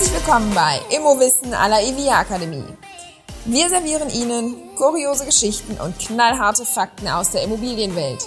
Herzlich willkommen bei Immowissen à la EVIA Akademie. Wir servieren Ihnen kuriose Geschichten und knallharte Fakten aus der Immobilienwelt.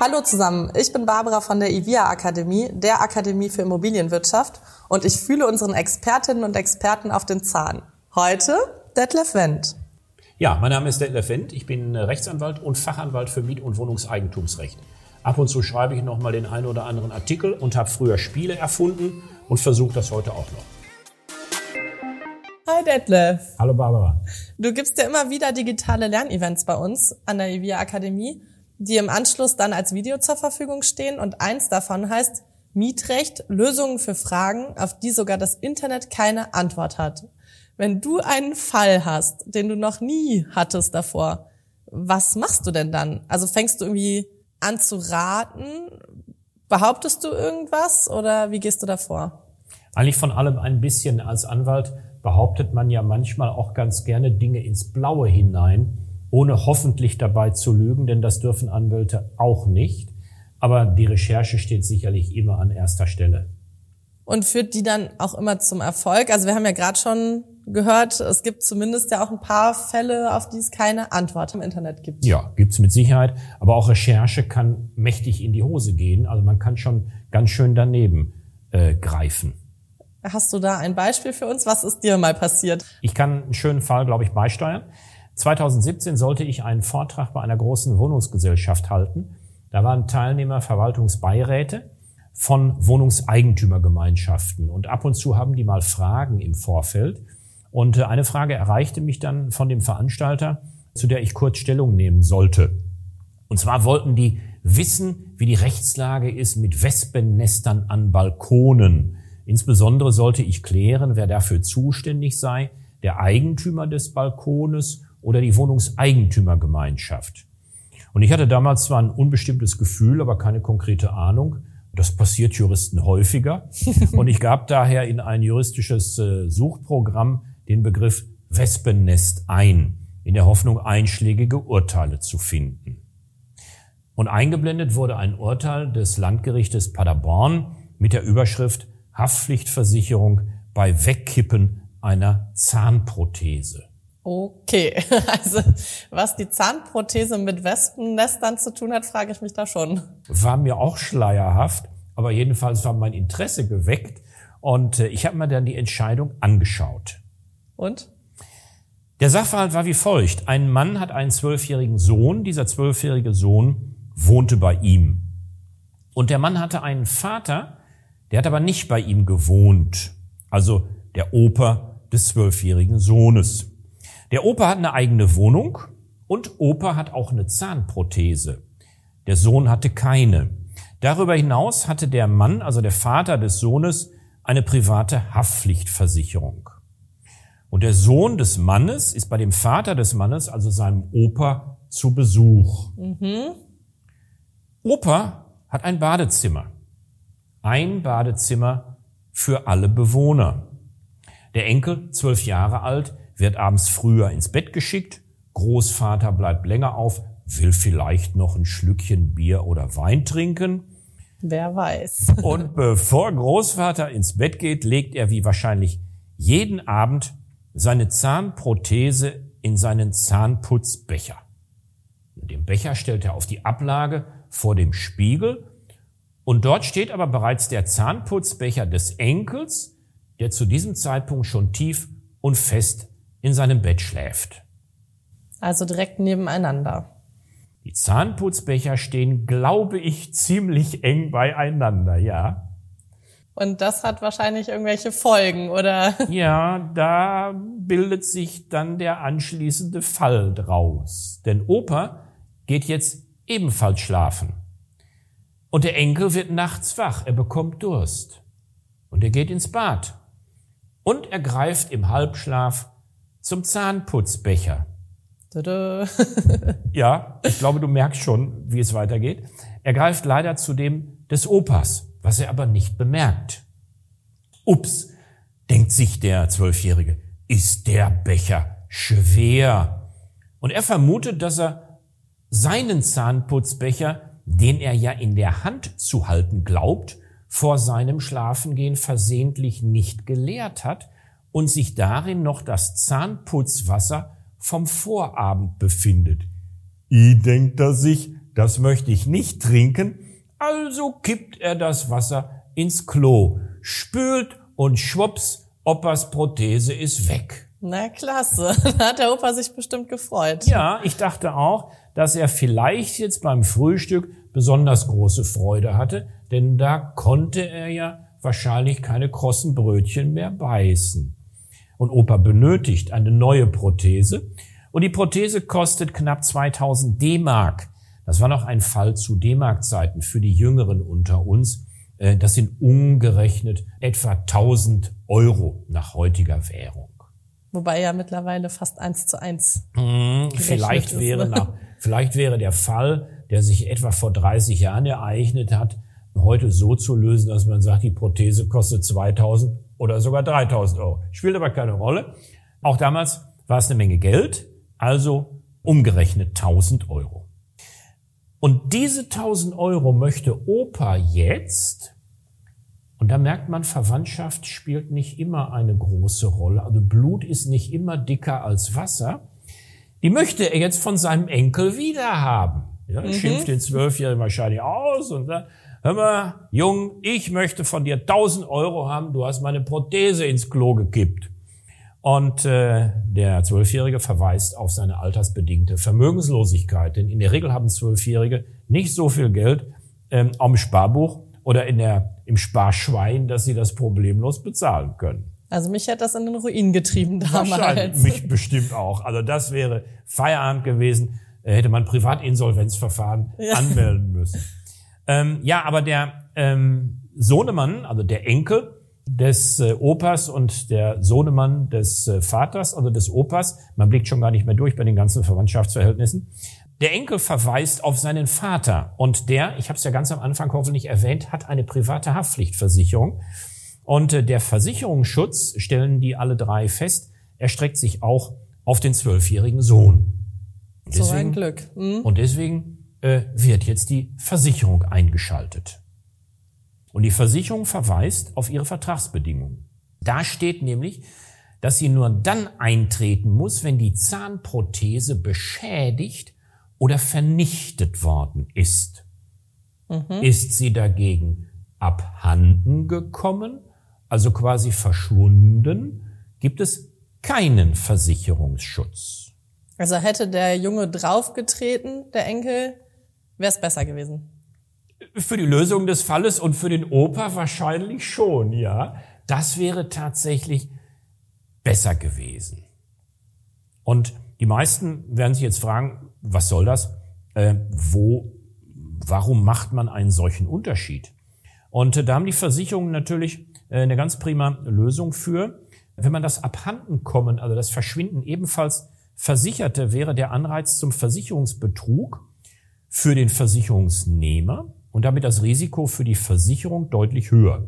Hallo zusammen, ich bin Barbara von der IVIA Akademie, der Akademie für Immobilienwirtschaft und ich fühle unseren Expertinnen und Experten auf den Zahn. Heute Detlef Wendt. Ja, mein Name ist Detlef Wendt, ich bin Rechtsanwalt und Fachanwalt für Miet- und Wohnungseigentumsrecht. Ab und zu schreibe ich nochmal den einen oder anderen Artikel und habe früher Spiele erfunden und versuche das heute auch noch. Hi Detlef. Hallo Barbara. Du gibst ja immer wieder digitale Lernevents bei uns an der IVIA Akademie die im Anschluss dann als Video zur Verfügung stehen. Und eins davon heißt Mietrecht, Lösungen für Fragen, auf die sogar das Internet keine Antwort hat. Wenn du einen Fall hast, den du noch nie hattest davor, was machst du denn dann? Also fängst du irgendwie an zu raten? Behauptest du irgendwas oder wie gehst du davor? Eigentlich von allem ein bisschen. Als Anwalt behauptet man ja manchmal auch ganz gerne Dinge ins Blaue hinein ohne hoffentlich dabei zu lügen, denn das dürfen Anwälte auch nicht. Aber die Recherche steht sicherlich immer an erster Stelle. Und führt die dann auch immer zum Erfolg? Also wir haben ja gerade schon gehört, es gibt zumindest ja auch ein paar Fälle, auf die es keine Antwort im Internet gibt. Ja, gibt's mit Sicherheit. Aber auch Recherche kann mächtig in die Hose gehen. Also man kann schon ganz schön daneben äh, greifen. Hast du da ein Beispiel für uns? Was ist dir mal passiert? Ich kann einen schönen Fall, glaube ich, beisteuern. 2017 sollte ich einen Vortrag bei einer großen Wohnungsgesellschaft halten. Da waren Teilnehmer Verwaltungsbeiräte von Wohnungseigentümergemeinschaften. Und ab und zu haben die mal Fragen im Vorfeld. Und äh, eine Frage erreichte mich dann von dem Veranstalter, zu der ich kurz Stellung nehmen sollte. Und zwar wollten die wissen, wie die Rechtslage ist mit Wespennestern an Balkonen. Insbesondere sollte ich klären, wer dafür zuständig sei, der Eigentümer des Balkones oder die Wohnungseigentümergemeinschaft. Und ich hatte damals zwar ein unbestimmtes Gefühl, aber keine konkrete Ahnung. Das passiert Juristen häufiger. Und ich gab daher in ein juristisches äh, Suchprogramm den Begriff Wespennest ein, in der Hoffnung, einschlägige Urteile zu finden. Und eingeblendet wurde ein Urteil des Landgerichtes Paderborn mit der Überschrift Haftpflichtversicherung bei Wegkippen einer Zahnprothese. Okay, also was die Zahnprothese mit Wespennestern zu tun hat, frage ich mich da schon. War mir auch schleierhaft, aber jedenfalls war mein Interesse geweckt und äh, ich habe mir dann die Entscheidung angeschaut. Und? Der Sachverhalt war wie folgt. Ein Mann hat einen zwölfjährigen Sohn. Dieser zwölfjährige Sohn wohnte bei ihm. Und der Mann hatte einen Vater, der hat aber nicht bei ihm gewohnt. Also der Opa des zwölfjährigen Sohnes. Der Opa hat eine eigene Wohnung und Opa hat auch eine Zahnprothese. Der Sohn hatte keine. Darüber hinaus hatte der Mann, also der Vater des Sohnes, eine private Haftpflichtversicherung. Und der Sohn des Mannes ist bei dem Vater des Mannes, also seinem Opa, zu Besuch. Mhm. Opa hat ein Badezimmer. Ein Badezimmer für alle Bewohner. Der Enkel, zwölf Jahre alt, wird abends früher ins Bett geschickt, Großvater bleibt länger auf, will vielleicht noch ein Schlückchen Bier oder Wein trinken. Wer weiß. Und bevor Großvater ins Bett geht, legt er wie wahrscheinlich jeden Abend seine Zahnprothese in seinen Zahnputzbecher. Den Becher stellt er auf die Ablage vor dem Spiegel und dort steht aber bereits der Zahnputzbecher des Enkels, der zu diesem Zeitpunkt schon tief und fest in seinem Bett schläft. Also direkt nebeneinander. Die Zahnputzbecher stehen, glaube ich, ziemlich eng beieinander, ja. Und das hat wahrscheinlich irgendwelche Folgen, oder? Ja, da bildet sich dann der anschließende Fall draus. Denn Opa geht jetzt ebenfalls schlafen. Und der Enkel wird nachts wach, er bekommt Durst. Und er geht ins Bad. Und er greift im Halbschlaf zum Zahnputzbecher. Tada. ja, ich glaube, du merkst schon, wie es weitergeht. Er greift leider zu dem des Opas, was er aber nicht bemerkt. Ups, denkt sich der Zwölfjährige, ist der Becher schwer. Und er vermutet, dass er seinen Zahnputzbecher den er ja in der Hand zu halten glaubt, vor seinem Schlafengehen versehentlich nicht geleert hat und sich darin noch das Zahnputzwasser vom Vorabend befindet. I denkt er sich, das möchte ich nicht trinken, also kippt er das Wasser ins Klo, spült und schwupps, Opas Prothese ist weg. Na klasse, da hat der Opa sich bestimmt gefreut. Ja, ich dachte auch, dass er vielleicht jetzt beim Frühstück besonders große Freude hatte, denn da konnte er ja wahrscheinlich keine krossen Brötchen mehr beißen. Und Opa benötigt eine neue Prothese und die Prothese kostet knapp 2000 D-Mark. Das war noch ein Fall zu D-Mark-Zeiten für die Jüngeren unter uns. Äh, das sind umgerechnet etwa 1000 Euro nach heutiger Währung. Wobei ja mittlerweile fast eins zu eins. Hm, vielleicht wäre nach, vielleicht wäre der Fall, der sich etwa vor 30 Jahren ereignet hat, heute so zu lösen, dass man sagt, die Prothese kostet 2000 oder sogar 3000 Euro. Spielt aber keine Rolle. Auch damals war es eine Menge Geld, also umgerechnet 1000 Euro. Und diese 1000 Euro möchte Opa jetzt, und da merkt man, Verwandtschaft spielt nicht immer eine große Rolle. Also Blut ist nicht immer dicker als Wasser. Die möchte er jetzt von seinem Enkel wieder haben. Ja, mhm. schimpft den Zwölfjährigen wahrscheinlich aus und sagt, hör mal, Jung, ich möchte von dir 1000 Euro haben, du hast meine Prothese ins Klo gekippt. Und äh, der Zwölfjährige verweist auf seine altersbedingte Vermögenslosigkeit. Denn in der Regel haben Zwölfjährige nicht so viel Geld ähm, am Sparbuch oder in der, im Sparschwein, dass sie das problemlos bezahlen können. Also mich hat das in den Ruin getrieben damals. Wahrscheinlich, mich bestimmt auch. Also das wäre Feierabend gewesen, äh, hätte man Privatinsolvenzverfahren ja. anmelden müssen. Ähm, ja, aber der ähm, Sohnemann, also der Enkel, des äh, Opas und der Sohnemann des äh, Vaters, also des Opas. Man blickt schon gar nicht mehr durch bei den ganzen Verwandtschaftsverhältnissen. Der Enkel verweist auf seinen Vater und der, ich habe es ja ganz am Anfang hoffentlich erwähnt, hat eine private Haftpflichtversicherung. Und äh, der Versicherungsschutz, stellen die alle drei fest, erstreckt sich auch auf den zwölfjährigen Sohn. Deswegen, so ein Glück. Mhm. Und deswegen äh, wird jetzt die Versicherung eingeschaltet. Und die Versicherung verweist auf ihre Vertragsbedingungen. Da steht nämlich, dass sie nur dann eintreten muss, wenn die Zahnprothese beschädigt oder vernichtet worden ist. Mhm. Ist sie dagegen abhanden gekommen, also quasi verschwunden, gibt es keinen Versicherungsschutz. Also hätte der Junge draufgetreten, der Enkel, wäre es besser gewesen. Für die Lösung des Falles und für den Opa wahrscheinlich schon, ja. Das wäre tatsächlich besser gewesen. Und die meisten werden sich jetzt fragen, was soll das? Äh, wo, warum macht man einen solchen Unterschied? Und äh, da haben die Versicherungen natürlich äh, eine ganz prima Lösung für. Wenn man das Abhandenkommen, also das Verschwinden ebenfalls Versicherte, wäre der Anreiz zum Versicherungsbetrug für den Versicherungsnehmer und damit das Risiko für die Versicherung deutlich höher.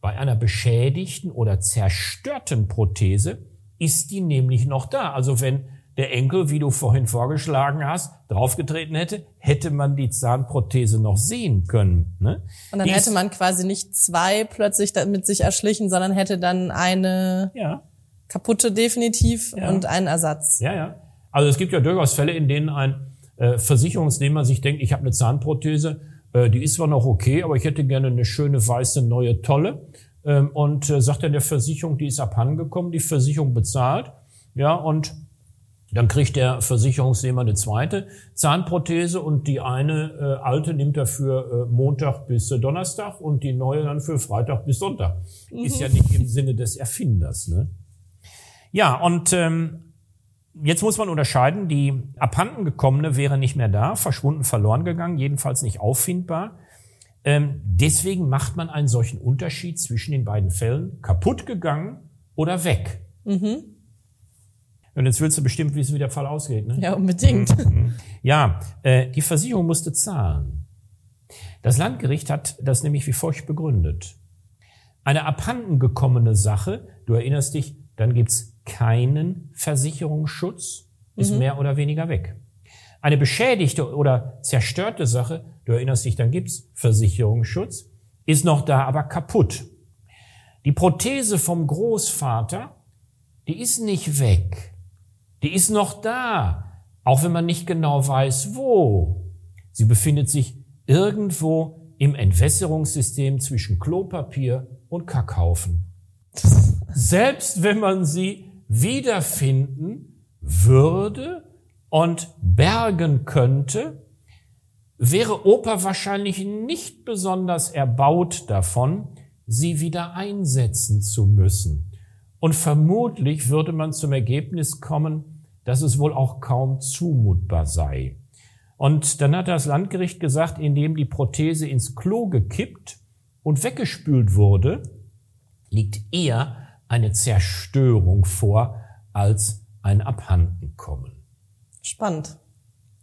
Bei einer beschädigten oder zerstörten Prothese ist die nämlich noch da. Also wenn der Enkel, wie du vorhin vorgeschlagen hast, draufgetreten hätte, hätte man die Zahnprothese noch sehen können. Ne? Und dann die hätte man quasi nicht zwei plötzlich mit sich erschlichen, sondern hätte dann eine ja. kaputte definitiv ja. und einen Ersatz. Ja, ja. Also es gibt ja durchaus Fälle, in denen ein äh, Versicherungsnehmer sich denkt, ich habe eine Zahnprothese, die ist zwar noch okay, aber ich hätte gerne eine schöne weiße neue Tolle. Ähm, und äh, sagt dann der Versicherung, die ist abhandengekommen, die Versicherung bezahlt. Ja, und dann kriegt der Versicherungsnehmer eine zweite Zahnprothese und die eine äh, alte nimmt er für äh, Montag bis äh, Donnerstag und die neue dann für Freitag bis Sonntag. Mhm. Ist ja nicht im Sinne des Erfinders. Ne? Ja, und ähm, Jetzt muss man unterscheiden, die abhanden gekommene wäre nicht mehr da, verschwunden, verloren gegangen, jedenfalls nicht auffindbar. Ähm, deswegen macht man einen solchen Unterschied zwischen den beiden Fällen, kaputt gegangen oder weg. Mhm. Und jetzt willst du bestimmt wissen, wie der Fall ausgeht. Ne? Ja, unbedingt. Mhm. Ja, äh, die Versicherung musste zahlen. Das Landgericht hat das nämlich wie folgt begründet. Eine abhanden gekommene Sache, du erinnerst dich, dann gibt's keinen Versicherungsschutz, ist mhm. mehr oder weniger weg. Eine beschädigte oder zerstörte Sache, du erinnerst dich, dann gibt's Versicherungsschutz, ist noch da, aber kaputt. Die Prothese vom Großvater, die ist nicht weg. Die ist noch da, auch wenn man nicht genau weiß, wo. Sie befindet sich irgendwo im Entwässerungssystem zwischen Klopapier und Kackhaufen. Selbst wenn man sie wiederfinden würde und bergen könnte, wäre Opa wahrscheinlich nicht besonders erbaut davon, sie wieder einsetzen zu müssen. Und vermutlich würde man zum Ergebnis kommen, dass es wohl auch kaum zumutbar sei. Und dann hat das Landgericht gesagt, indem die Prothese ins Klo gekippt und weggespült wurde, liegt eher eine Zerstörung vor als ein Abhandenkommen. Spannend.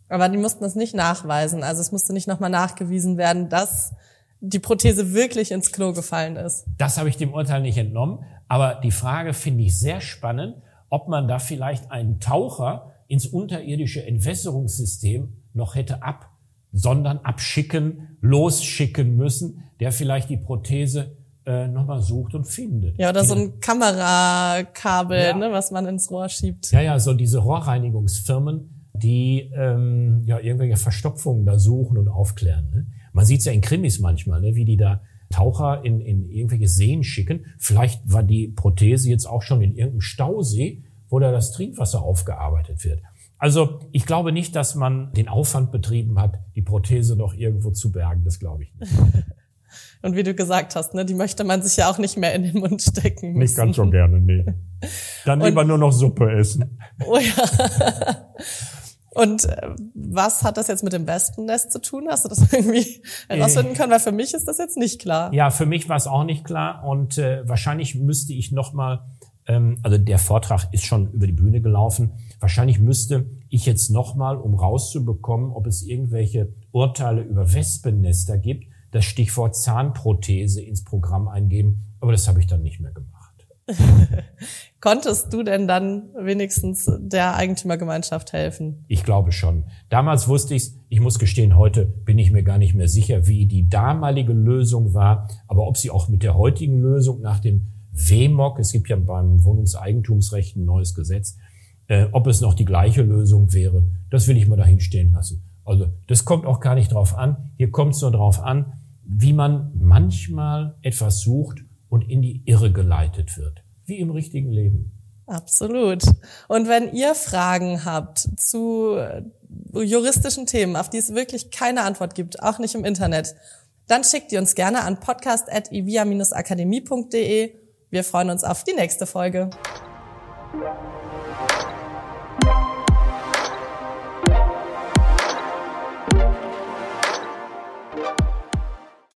Aber die mussten das nicht nachweisen. Also es musste nicht nochmal nachgewiesen werden, dass die Prothese wirklich ins Klo gefallen ist. Das habe ich dem Urteil nicht entnommen. Aber die Frage finde ich sehr spannend, ob man da vielleicht einen Taucher ins unterirdische Entwässerungssystem noch hätte ab, sondern abschicken, losschicken müssen, der vielleicht die Prothese äh, nochmal sucht und findet. Ja, oder so ein Kamerakabel, ja. ne, was man ins Rohr schiebt. Ja, ja, so diese Rohrreinigungsfirmen, die ähm, ja irgendwelche Verstopfungen da suchen und aufklären. Ne? Man sieht's ja in Krimis manchmal, ne, wie die da Taucher in, in irgendwelche Seen schicken. Vielleicht war die Prothese jetzt auch schon in irgendeinem Stausee, wo da das Trinkwasser aufgearbeitet wird. Also ich glaube nicht, dass man den Aufwand betrieben hat, die Prothese noch irgendwo zu bergen. Das glaube ich nicht. Und wie du gesagt hast, ne, die möchte man sich ja auch nicht mehr in den Mund stecken. Müssen. Nicht ganz so gerne, nee. Dann lieber nur noch Suppe essen. Oh ja. Und äh, was hat das jetzt mit dem Wespennest zu tun? Hast du das irgendwie herausfinden können? Weil für mich ist das jetzt nicht klar. Ja, für mich war es auch nicht klar. Und äh, wahrscheinlich müsste ich noch mal, ähm, also der Vortrag ist schon über die Bühne gelaufen. Wahrscheinlich müsste ich jetzt noch mal, um rauszubekommen, ob es irgendwelche Urteile über Wespennester gibt, das Stichwort Zahnprothese ins Programm eingeben. Aber das habe ich dann nicht mehr gemacht. Konntest du denn dann wenigstens der Eigentümergemeinschaft helfen? Ich glaube schon. Damals wusste ich's. Ich muss gestehen, heute bin ich mir gar nicht mehr sicher, wie die damalige Lösung war. Aber ob sie auch mit der heutigen Lösung nach dem WMOG, es gibt ja beim Wohnungseigentumsrecht ein neues Gesetz, äh, ob es noch die gleiche Lösung wäre, das will ich mal dahin stehen lassen. Also das kommt auch gar nicht drauf an. Hier kommt es nur drauf an, wie man manchmal etwas sucht und in die Irre geleitet wird, wie im richtigen Leben. Absolut. Und wenn ihr Fragen habt zu äh, juristischen Themen, auf die es wirklich keine Antwort gibt, auch nicht im Internet, dann schickt ihr uns gerne an podcast.ivia-akademie.de. Wir freuen uns auf die nächste Folge.